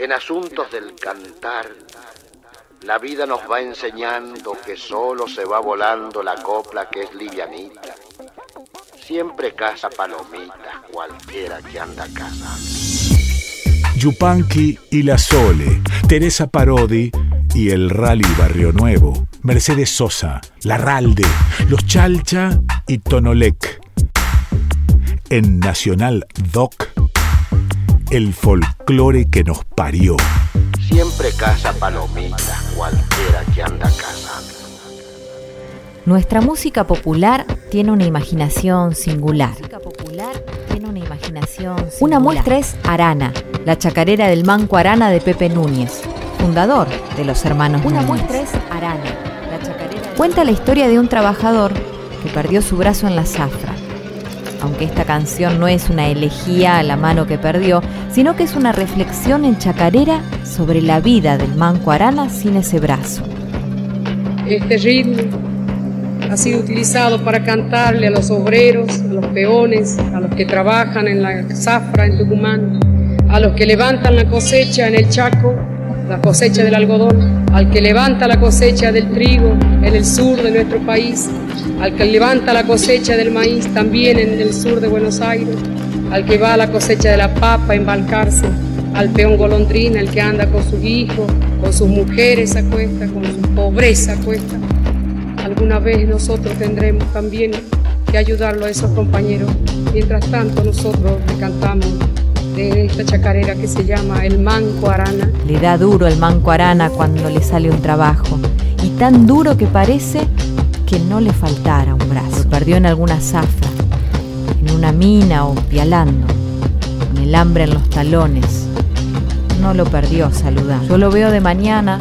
En asuntos del cantar, la vida nos va enseñando que solo se va volando la copla que es livianita. Siempre casa palomita, cualquiera que anda casa. Yupanqui y La Sole, Teresa Parodi y el Rally Barrio Nuevo, Mercedes Sosa, Larralde, Los Chalcha y Tonolec. En Nacional Doc, el folclore que nos parió. Siempre casa palomita, cualquiera que anda cazando. Nuestra música popular tiene una imaginación singular. una muestra es Arana, la chacarera del Manco Arana de Pepe Núñez, fundador de los hermanos Una muestra es Arana, la chacarera Cuenta la historia de un trabajador que perdió su brazo en la zafra aunque esta canción no es una elegía a la mano que perdió, sino que es una reflexión en chacarera sobre la vida del manco Arana sin ese brazo. Este ritmo ha sido utilizado para cantarle a los obreros, a los peones, a los que trabajan en la zafra en Tucumán, a los que levantan la cosecha en el Chaco la cosecha del algodón, al que levanta la cosecha del trigo en el sur de nuestro país, al que levanta la cosecha del maíz también en el sur de Buenos Aires, al que va a la cosecha de la papa a embarcarse, al peón golondrina, el que anda con sus hijos, con sus mujeres a cuesta, con su pobreza a cuesta. Alguna vez nosotros tendremos también que ayudarlo a esos compañeros. Mientras tanto nosotros le cantamos de esta chacarera que se llama el manco arana. Le da duro el manco arana cuando le sale un trabajo y tan duro que parece que no le faltara un brazo. Lo perdió en alguna zafra, en una mina o pialando, con el hambre en los talones. No lo perdió saludar. Yo lo veo de mañana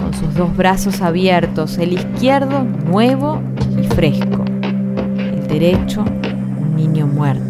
con sus dos brazos abiertos, el izquierdo nuevo y fresco, el derecho un niño muerto.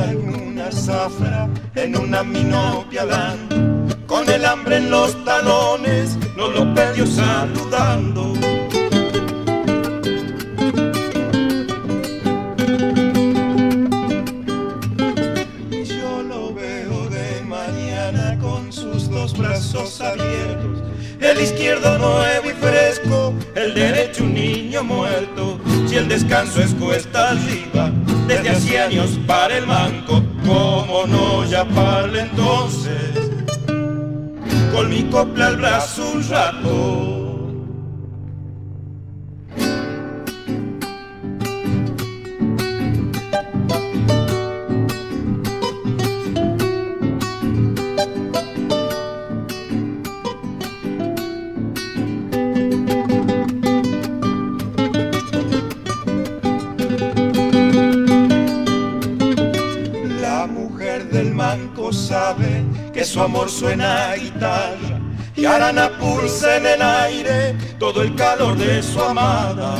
zafra en una minopia con el hambre en los talones, no lo perdió saludando. Yo lo veo de mañana con sus dos brazos abiertos, el izquierdo nuevo y fresco, el derecho un niño muerto. Si el descanso es cuesta arriba, desde hace años para el manco cómo no llamarle entonces con mi copla al brazo un rato. Su amor suena a guitarra y arana pulsa en el aire todo el calor de su amada.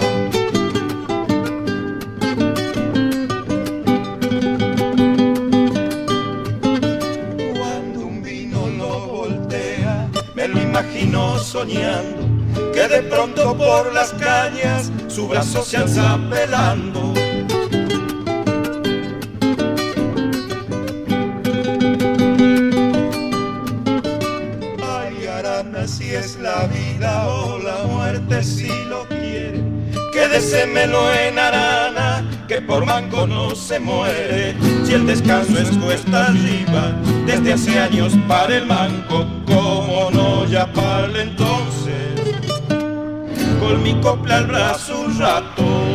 Cuando un vino lo voltea, me lo imagino soñando que de pronto por las cañas su brazo se alza pelando la vida o la muerte si lo quiere. Quédesemelo en arana, que por manco no se muere. Si el descanso es cuesta arriba, desde hace años para el manco, como no ya para entonces. Con mi copla al brazo un rato